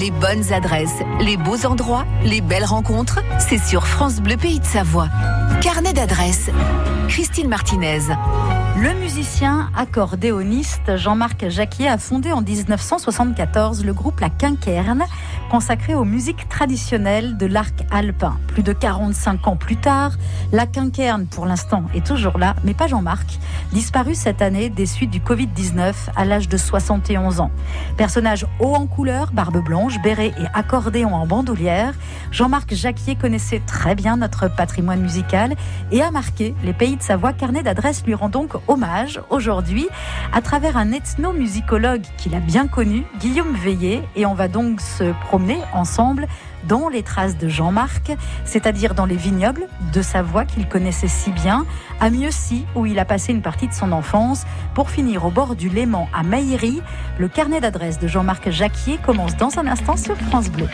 Les bonnes adresses, les beaux endroits, les belles rencontres, c'est sur France Bleu Pays de Savoie. Carnet d'adresses. Christine Martinez. Le musicien accordéoniste Jean-Marc Jacquier a fondé en 1974 le groupe La Quinquerne, consacré aux musiques traditionnelles de l'arc alpin. Plus de 45 ans plus tard, La Quinquerne, pour l'instant, est toujours là, mais pas Jean-Marc, disparu cette année des suites du Covid-19 à l'âge de 71 ans. Personnage haut en couleur, barbe blanche, béret et accordéon en bandoulière, Jean-Marc Jacquier connaissait très bien notre patrimoine musical et a marqué les pays de Savoie. Carnet d'adresses lui rend donc hommage aujourd'hui à travers un ethnomusicologue qu'il a bien connu, Guillaume Veillé, et on va donc se promener ensemble dans les traces de Jean-Marc, c'est-à-dire dans les vignobles de Savoie qu'il connaissait si bien, à Mieuxy où il a passé une partie de son enfance, pour finir au bord du Léman à Maillery. Le carnet d'adresses de Jean-Marc Jacquier commence dans un instant sur France Bleu.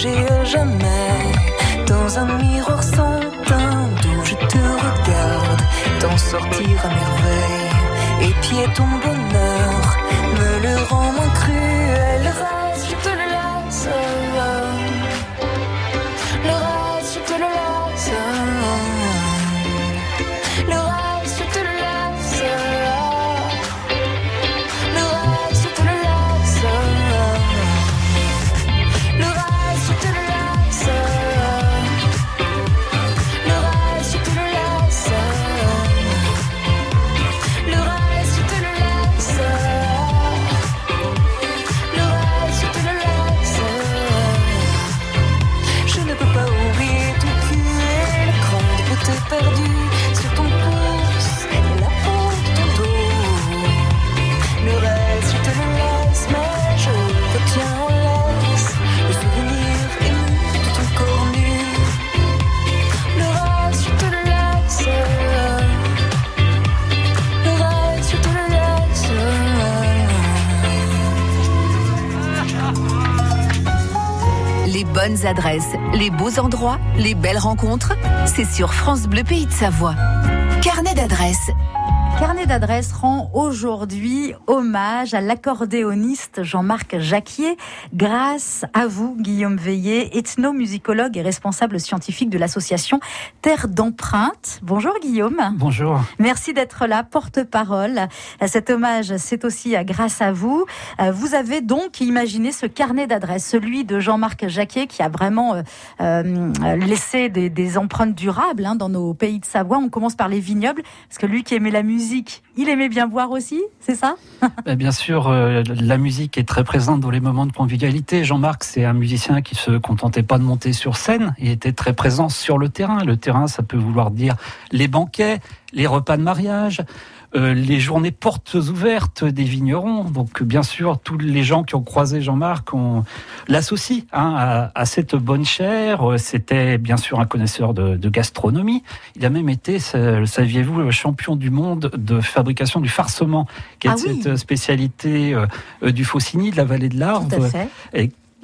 protéger à jamais. Dans un miroir sans teint d'où je te regarde, t'en sortir à merveille. Et pied ton bonheur, me le rend les beaux endroits, les belles rencontres, c'est sur France Bleu Pays de Savoie. Carnet d'adresses. Carnet d'adresse rend aujourd'hui hommage à l'accordéoniste Jean-Marc Jacquier grâce à vous, Guillaume Veillé, ethnomusicologue et responsable scientifique de l'association Terre d'empreinte. Bonjour Guillaume. Bonjour. Merci d'être là, porte-parole. Cet hommage, c'est aussi grâce à vous. Vous avez donc imaginé ce carnet d'adresse, celui de Jean-Marc Jacquier qui a vraiment euh, euh, laissé des, empreintes durables hein, dans nos pays de Savoie. On commence par les vignobles, parce que lui qui aimait la musique, physique il aimait bien boire aussi, c'est ça? Ben, Bien sûr, euh, la musique est très présente dans les moments de convivialité. Jean-Marc, c'est un musicien qui se contentait pas de monter sur scène, il était très présent sur le terrain. Le terrain, ça peut vouloir dire les banquets, les repas de mariage, euh, les journées portes ouvertes des vignerons. Donc bien sûr, tous les gens qui ont croisé Jean-Marc on l'associent hein, à, cette bonne chair. C'était bien sûr un connaisseur de, gastronomie. Il a même été, saviez-vous, champion du monde de fabrication du farcement, qui est ah cette spécialité euh, du Faucigny, de la vallée de l'Arve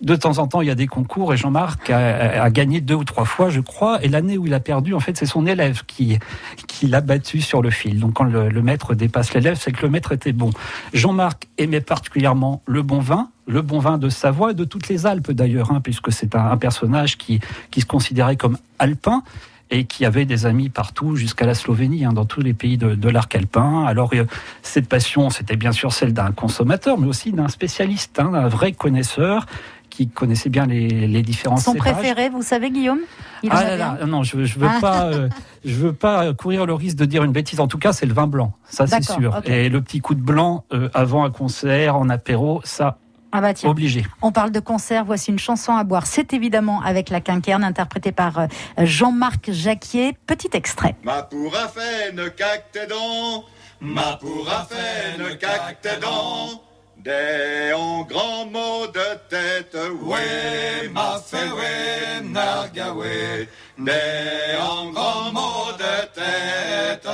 de temps en temps, il y a des concours et Jean-Marc a, gagné deux ou trois fois, je crois. Et l'année où il a perdu, en fait, c'est son élève qui, qui l'a battu sur le fil. Donc, quand le, maître dépasse l'élève, c'est que le maître était bon. Jean-Marc aimait particulièrement le bon vin, le bon vin de Savoie et de toutes les Alpes d'ailleurs, hein, puisque c'est un, personnage qui, qui se considérait comme alpin et qui avait des amis partout, jusqu'à la Slovénie, hein, dans tous les pays de, l'arc alpin. Alors, euh, cette passion, c'était bien sûr celle d'un consommateur, mais aussi d'un spécialiste, hein, d'un vrai connaisseur qui connaissait bien les, les différents Son préféré, vous savez, Guillaume? Ah là, là, non, je, je veux ah. pas, euh, je veux pas courir le risque de dire une bêtise. En tout cas, c'est le vin blanc, ça c'est sûr. Et le petit coup de blanc euh, avant un concert, en apéro, ça. Ah bah tiens. Obligé. On parle de concert, voici une chanson à boire. C'est évidemment avec la quinquerne, interprétée par euh, Jean-Marc Jacquier. Petit extrait. Ma pour cacte ma pour cacte des en grand mot de tête, ouais, ma fait, ouais, narga, ouais. Des en grand mot de tête,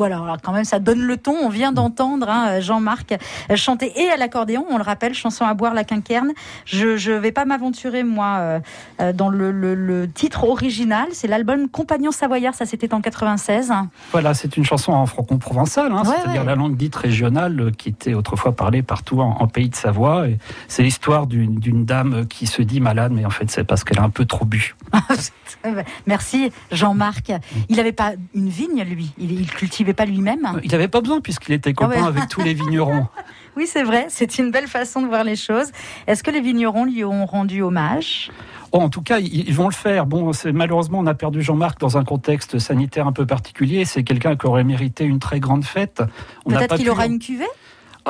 voilà, alors quand même, ça donne le ton. On vient d'entendre hein, Jean-Marc chanter et à l'accordéon, on le rappelle, chanson à boire la quinquerne. Je ne vais pas m'aventurer, moi, euh, euh, dans le, titre original. C'est l'album Compagnon Savoyard, ça c'était en 96. Voilà, c'est une chanson en franco-provençal, hein, c'est-à-dire la langue dite régionale qui était autrefois parlée partout en, pays de Savoie. C'est l'histoire d'une dame qui se dit malade, mais en fait, c'est parce qu'elle a un peu trop bu. Merci Jean-Marc. Il n'avait pas une vigne, lui. Il, il cultivait pas lui-même Il n'avait pas besoin puisqu'il était copain avec tous les vignerons. Oui, c'est vrai, c'est une belle façon de voir les choses. Est-ce que les vignerons lui ont rendu hommage? Oh, en tout cas, ils vont le faire. Bon, malheureusement, on a perdu Jean-Marc dans un contexte sanitaire un peu particulier. C'est quelqu'un qui aurait mérité une très grande fête. Peut-être qu'il aura une cuvée?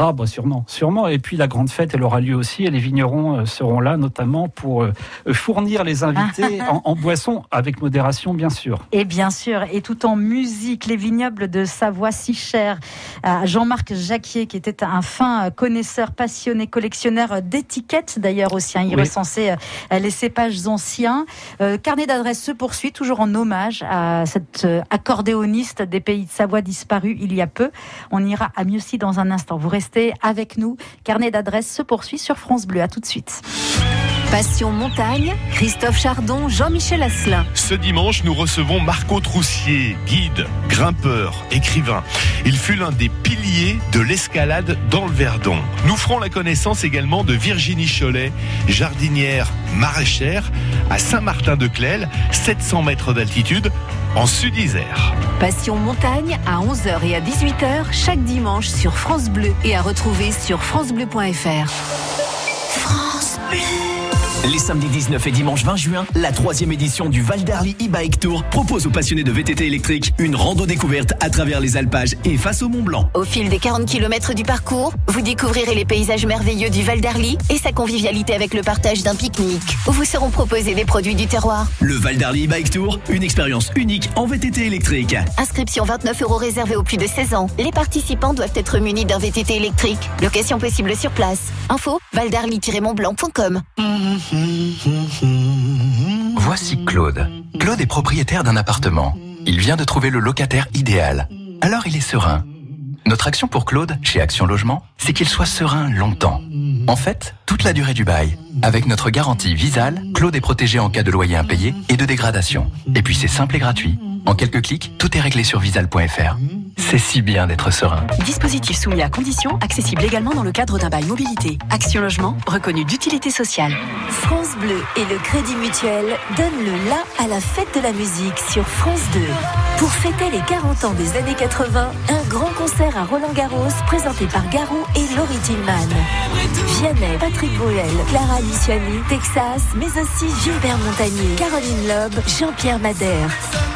Ah, bah sûrement, sûrement. Et puis la grande fête, elle aura lieu aussi, et les vignerons euh, seront là, notamment pour euh, fournir les invités en, en, boisson, avec modération, bien sûr. Et bien sûr, et tout en musique, les vignobles de Savoie si chers à Jean-Marc Jacquier, qui était un fin connaisseur, passionné, collectionneur d'étiquettes d'ailleurs aussi. Hein. il recensait euh, les cépages anciens. carnet d'adresses se poursuit, toujours en hommage à cet accordéoniste des pays de Savoie disparu il y a peu. On ira à Mieuxy dans un instant. Vous Restez avec nous. Carnet d'adresses se poursuit sur France Bleu. À tout de suite. Passion montagne, Christophe Chardon, Jean-Michel Asselin. Ce dimanche, nous recevons Marco Troussier, guide, grimpeur, écrivain. Il fut l'un des piliers de l'escalade dans le Verdon. Nous ferons la connaissance également de Virginie Cholet, jardinière maraîchère à Saint-Martin-de-Clel, 700 mètres d'altitude en Sud-Isère. Passion montagne à 11h et à 18h chaque dimanche sur France Bleu et à retrouver sur francebleu.fr. France Bleu. Les samedis 19 et dimanche 20 juin, la troisième édition du Val d'Arly e-bike tour propose aux passionnés de VTT électrique une rando découverte à travers les alpages et face au Mont Blanc. Au fil des 40 km du parcours, vous découvrirez les paysages merveilleux du Val d'Arly et sa convivialité avec le partage d'un pique-nique. Où vous seront proposés des produits du terroir. Le Val d'Arly e-bike tour, une expérience unique en VTT électrique. Inscription 29 euros réservée aux plus de 16 ans. Les participants doivent être munis d'un VTT électrique. Location possible sur place. Info valdarly-montblanc.com. Voici Claude. Claude est propriétaire d'un appartement. Il vient de trouver le locataire idéal. Alors il est serein. Notre action pour Claude, chez Action Logement, c'est qu'il soit serein longtemps. En fait, toute la durée du bail. Avec notre garantie Visal, Claude est protégé en cas de loyer impayé et de dégradation. Et puis c'est simple et gratuit. En quelques clics, tout est réglé sur visal.fr. c'est si bien d'être serein. Dispositif soumis à conditions, accessible également dans le cadre d'un bail mobilité. Action Logement, reconnu d'utilité sociale. France Bleu et le Crédit Mutuel donnent le la à la fête de la musique sur France 2. Pour fêter les 40 ans des années 80, un grand concert à Roland Garros présenté par Garou et Laurie Tillman. Vianney, Patrick Bruel, Clara Luciani, Texas, mais aussi Gilbert Montagnier, Caroline Loeb, Jean-Pierre Madère.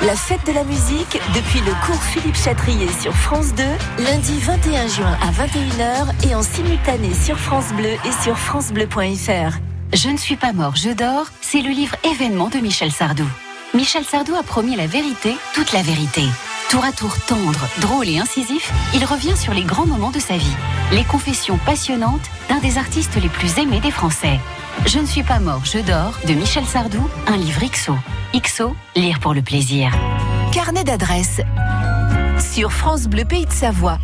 La fête de la musique depuis le cours Philippe Chatrier sur France 2, lundi 21 juin à 21h et en simultané sur France Bleu et sur francebleu.fr. Je ne suis pas mort, je dors, c'est le livre événement de Michel Sardou. Michel Sardou a promis la vérité, toute la vérité. Tour à tour tendre, drôle et incisif, il revient sur les grands moments de sa vie. Les confessions passionnantes d'un des artistes les plus aimés des Français. Je ne suis pas mort, je dors, de Michel Sardou, un livre XO. XO, lire pour le plaisir. Carnet d'adresses sur France Bleu Pays de Savoie.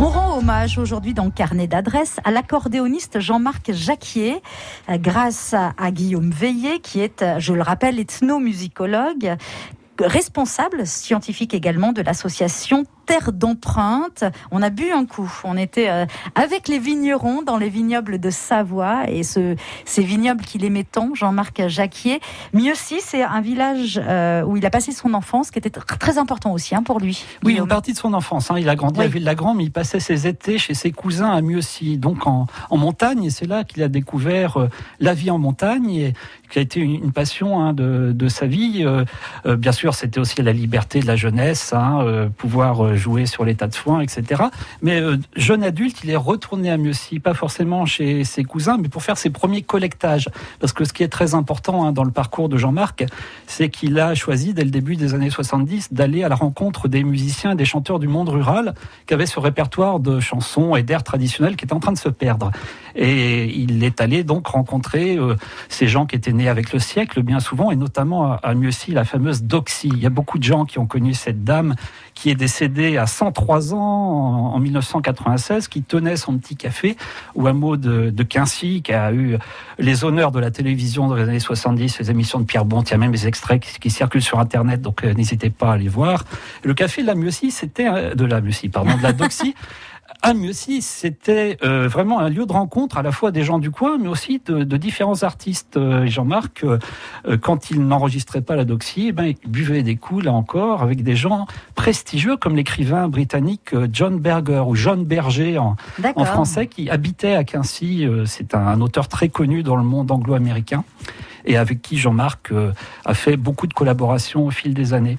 On rend hommage aujourd'hui dans carnet d'adresses à l'accordéoniste Jean-Marc Jacquier, euh, grâce à Guillaume Veillé, qui est, euh, je le rappelle, ethnomusicologue, responsable scientifique également de l'association terre d'empreinte. On a bu un coup. On était euh, avec les vignerons dans les vignobles de Savoie et ce, ces vignobles qu'il aimait tant, Jean-Marc Jacquier. Mieux si, c'est un village euh, où il a passé son enfance, qui était très important aussi hein, pour lui. Oui, une partie de son enfance. Hein. Il a grandi à Ville-la-Grande, mais il passait ses étés chez ses cousins à Mieuxy, donc en, en montagne. Et c'est là qu'il a découvert euh, la vie en montagne, et qui a été une, passion hein, de, de, sa vie. bien sûr, c'était aussi la liberté de la jeunesse, hein, pouvoir jouer sur l'état de soins, etc. Mais euh, jeune adulte, il est retourné à Mieuxy, pas forcément chez ses cousins, mais pour faire ses premiers collectages. Parce que ce qui est très important hein, dans le parcours de Jean-Marc, c'est qu'il a choisi dès le début des années 70 d'aller à la rencontre des musiciens et des chanteurs du monde rural qui avaient ce répertoire de chansons et d'airs traditionnels qui était en train de se perdre. Et il est allé donc rencontrer euh, ces gens qui étaient nés avec le siècle bien souvent, et notamment à, à la fameuse Doxy. Il y a beaucoup de gens qui ont connu cette dame qui est décédée à 103 ans en, 1996, qui tenait son petit café au hameau de, de Quincy, qui a eu les honneurs de la télévision dans les années 70, les émissions de Pierre Bont. Il y a même des extraits qui, circulent sur Internet, donc euh, n'hésitez pas à les voir. Le café de la Mieuxy, c'était euh, de la Mieuxy, pardon, de la Doxy. à aussi, c'était euh, vraiment un lieu de rencontre à la fois des gens du coin, mais aussi de, différents artistes. Euh, Jean-Marc, euh, quand il n'enregistrait pas la doxie, eh ben, il buvait des coups, là encore, avec des gens prestigieux comme l'écrivain britannique John Berger ou John Berger en, en français, qui habitait à Quincy. C'est un, auteur très connu dans le monde anglo-américain et avec qui Jean-Marc a fait beaucoup de collaborations au fil des années.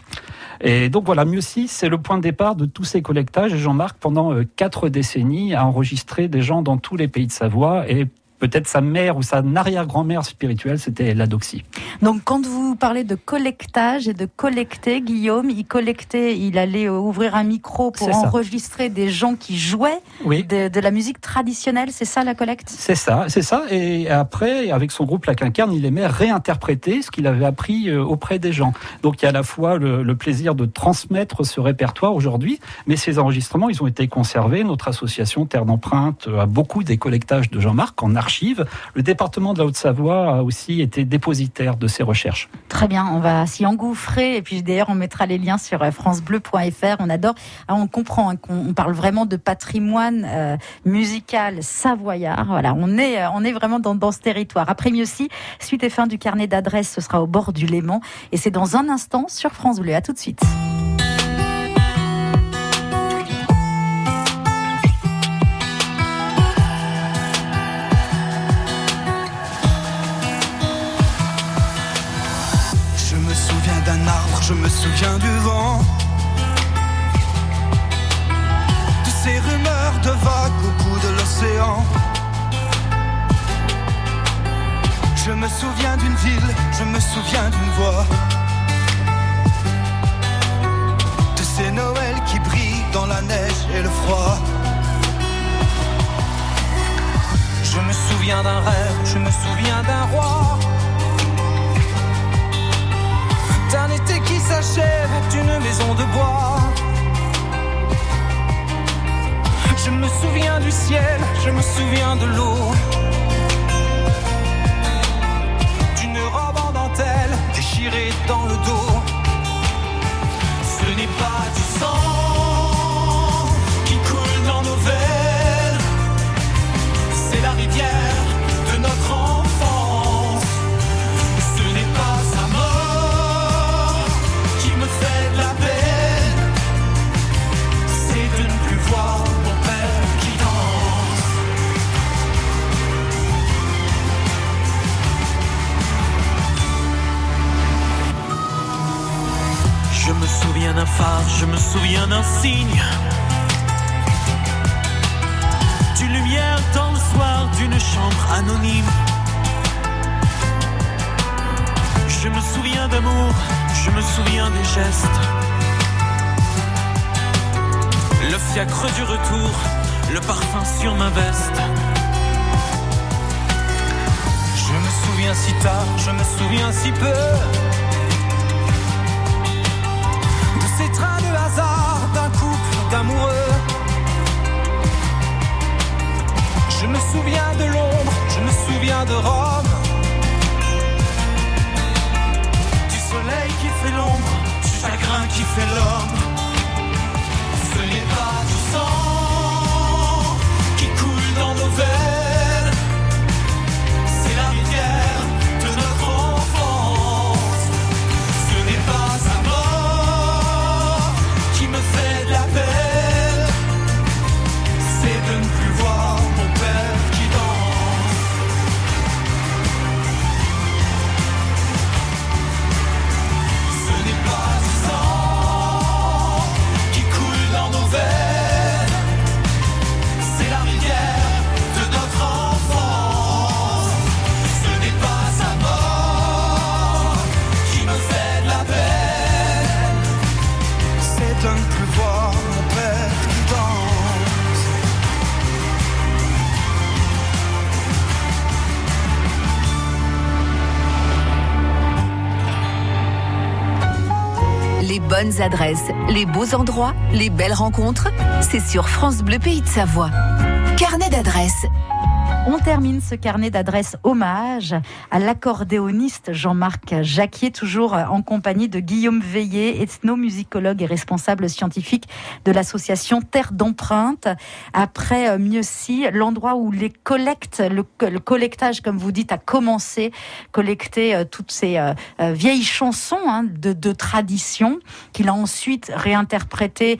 Et donc voilà, si c'est le point de départ de tous ces collectages. Jean-Marc, pendant euh, quatre décennies, a enregistré des gens dans tous les pays de Savoie et peut-être sa mère ou sa arrière-grand-mère spirituelle, c'était l'Adoxie. Donc quand vous parlez de collectage et de collecter, Guillaume, il collectait, il allait ouvrir un micro pour enregistrer des gens qui jouaient de, la musique traditionnelle, c'est ça la collecte? C'est ça, c'est ça. Et après, avec son groupe La Quinquerne, il aimait réinterpréter ce qu'il avait appris euh, auprès des gens. Donc il y a à la fois le, le plaisir de transmettre ce répertoire aujourd'hui, mais ces enregistrements, ils ont été conservés. Notre association Terre d'empreinte a beaucoup des collectages de Jean-Marc en archives le département de la Haute-Savoie a aussi été dépositaire de ces recherches. Très bien, on va s'y engouffrer et puis d'ailleurs on mettra les liens sur euh, francebleu.fr. On adore, ah, on comprend hein, qu'on parle vraiment de patrimoine euh, musical savoyard. Voilà, on est, euh, on est vraiment dans, ce territoire. Après aussi, suite et fin du carnet d'adresses, ce sera au bord du Léman et c'est dans un instant sur France Bleu. À tout de suite. Je me souviens du vent. De ces rumeurs de vagues au bout de l'océan. Je me souviens d'une ville, je me souviens d'une voix. De ces Noëls qui brillent dans la neige et le froid. Je me souviens d'un rêve, je me souviens d'un roi. Je me souviens du ciel, je me souviens de l'eau. D'une robe en dentelle déchirée dans le dos. Ce n'est pas du sang. Souviens d'un signe. D'une lumière dans le soir d'une chambre anonyme. Je me souviens d'amour, je me souviens des gestes. Le fiacre du retour, le parfum sur ma veste. Je me souviens si tard, je me souviens si peu. Trains de hasard d'un couple d'amoureux. Je me souviens de Londres, je me souviens de Rome. Du soleil qui fait l'ombre, du chagrin qui fait l'homme. Les bonnes adresses, les beaux endroits, les belles rencontres, c'est sur France Bleu Pays de Savoie. Carnet d'adresses. On termine ce carnet d'adresses hommage à l'accordéoniste Jean-Marc Jacquier, toujours en compagnie de Guillaume Veillé, ethnomusicologue et responsable scientifique de l'association Terre d'empreinte. Après euh, Mieuxy, l'endroit où les collectes, le, le collectage, comme vous dites, a commencé, collecter euh, toutes ces euh, vieilles chansons hein, de, tradition qu'il a ensuite réinterprétées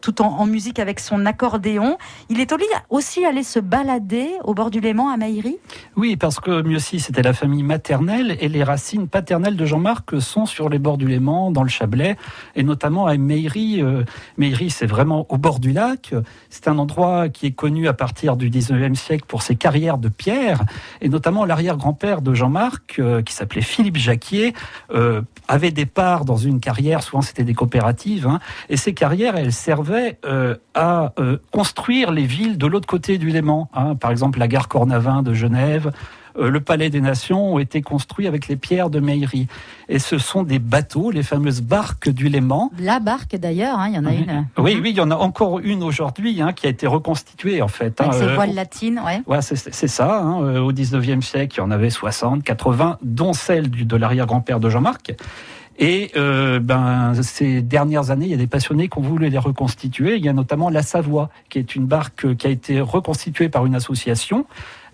tout en, en musique avec son accordéon. Il est aussi allé se balader au bord du À Maïri? Oui, parce que Mieuxy, c'était la famille maternelle et les racines paternelles de Jean-Marc sont sur les bords du Léman, dans le Chablais, et notamment à Meillery. Euh, Meillery, c'est vraiment au bord du lac. C'est un endroit qui est connu à partir du 19e siècle pour ses carrières de pierre, et notamment l'arrière-grand-père de Jean-Marc, euh, qui s'appelait Philippe Jacquier, euh, avait des parts dans une carrière, souvent c'était des coopératives, hein, et ces carrières, elles servaient à construire les villes de l'autre côté du Léman. hein. Par exemple, la gare Cornavin de Genève, euh, le Palais des Nations ont été construits avec les pierres de Meillery. Et ce sont des bateaux, les fameuses barques du Léman. La barque d'ailleurs, hein, il y en a une. Oui, oui, il y en a encore une aujourd'hui hein, qui a été reconstituée en fait. Avec hein, ses euh, voiles latines, ouais. Ouais, c'est ça. euh, Au 19e siècle, il y en avait 60, 80, dont celle du- de l'arrière-grand-père de Jean-Marc. Et euh, ben, ces dernières années, il y a des passionnés qui ont voulu les reconstituer. Il y a notamment la Savoie, qui est une barque euh, qui a été reconstituée par une association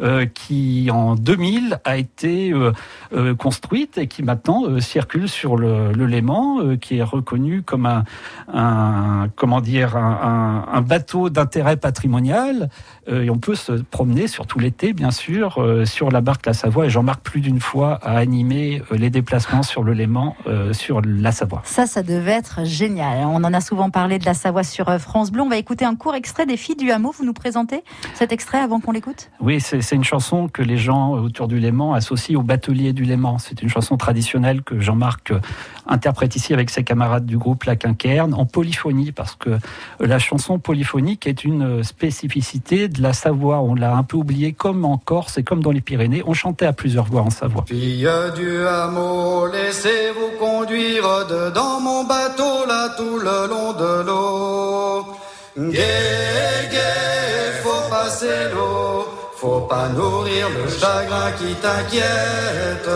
euh, qui, en 2000, a été euh, euh, construite et qui maintenant circule sur le, le Léman, qui est reconnu comme un, un comment dire, un, un- un bateau d'intérêt patrimonial. Et on peut se promener, surtout l'été, bien sûr, sur la barque La Savoie. Et Jean-Marc, plus d'une fois, a animé les déplacements sur le Léman, sur la Savoie. Ça, ça devait être génial. On en a souvent parlé de la Savoie sur France Bleu. On va écouter un court extrait des Filles du Hameau. Vous nous présentez cet extrait avant qu'on l'écoute? Oui, c'est c'est une chanson que les gens autour du Léman associent au batelier du Léman. C'est une chanson traditionnelle que Jean-Marc euh, interprète ici avec ses camarades du groupe La Quinquerne en polyphonie, parce que euh, la chanson polyphonique est une euh, spécificité de la Savoie. On l'a un peu oublié, comme en Corse et comme dans les Pyrénées. On chantait à plusieurs voix en Savoie. Du hameau, laissez-vous conduire dedans mon bateau là tout le long de l'eau. Faut pas nourrir le chagrin qui t'inquiète.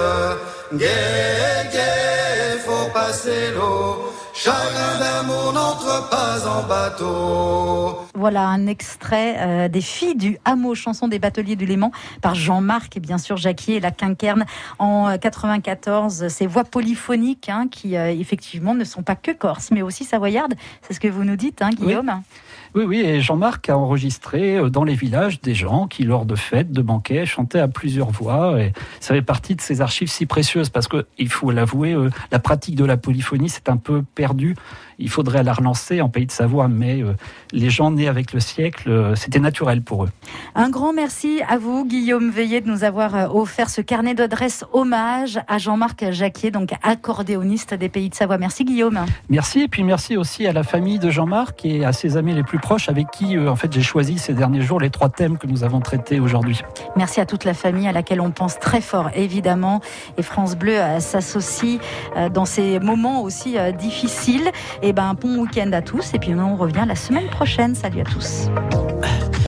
Gai, gai, faut passer l'eau, chagrin d'amour n'entre pas en bateau. Voilà un extrait euh, des Filles du Hameau, chanson des bateliers du Léman, par Jean-Marc et bien sûr Jacquier et la Quinquerne en euh, 94. Ces voix polyphoniques hein, qui euh, effectivement ne sont pas que corse, mais aussi savoyardes. C'est ce que vous nous dites, hein, Guillaume Oui, oui, et Jean-Marc a enregistré euh, dans les villages des gens qui, lors de fêtes, de banquets, chantaient à plusieurs voix. Et ça fait partie de ces archives si précieuses parce que, il faut l'avouer, euh, la pratique de la polyphonie s'est un peu perdue il faudrait la relancer en Pays de Savoie, mais euh, les gens nés avec le siècle, euh, c'était naturel pour eux. Un grand merci à vous, Guillaume Veillé, de nous avoir euh, offert ce carnet d'adresses hommage à Jean-Marc Jacquier, donc accordéoniste des Pays de Savoie. Merci, Guillaume. Merci, et puis merci aussi à la famille de Jean-Marc et à ses amis les plus proches avec qui, en fait, j'ai choisi ces derniers jours les trois thèmes que nous avons traités aujourd'hui. Merci à toute la famille à laquelle on pense très fort, évidemment. Et France Bleu s'associe dans ces moments aussi difficiles. Et eh ben, bon week-end à tous. Et puis, on revient la semaine prochaine. Salut à tous.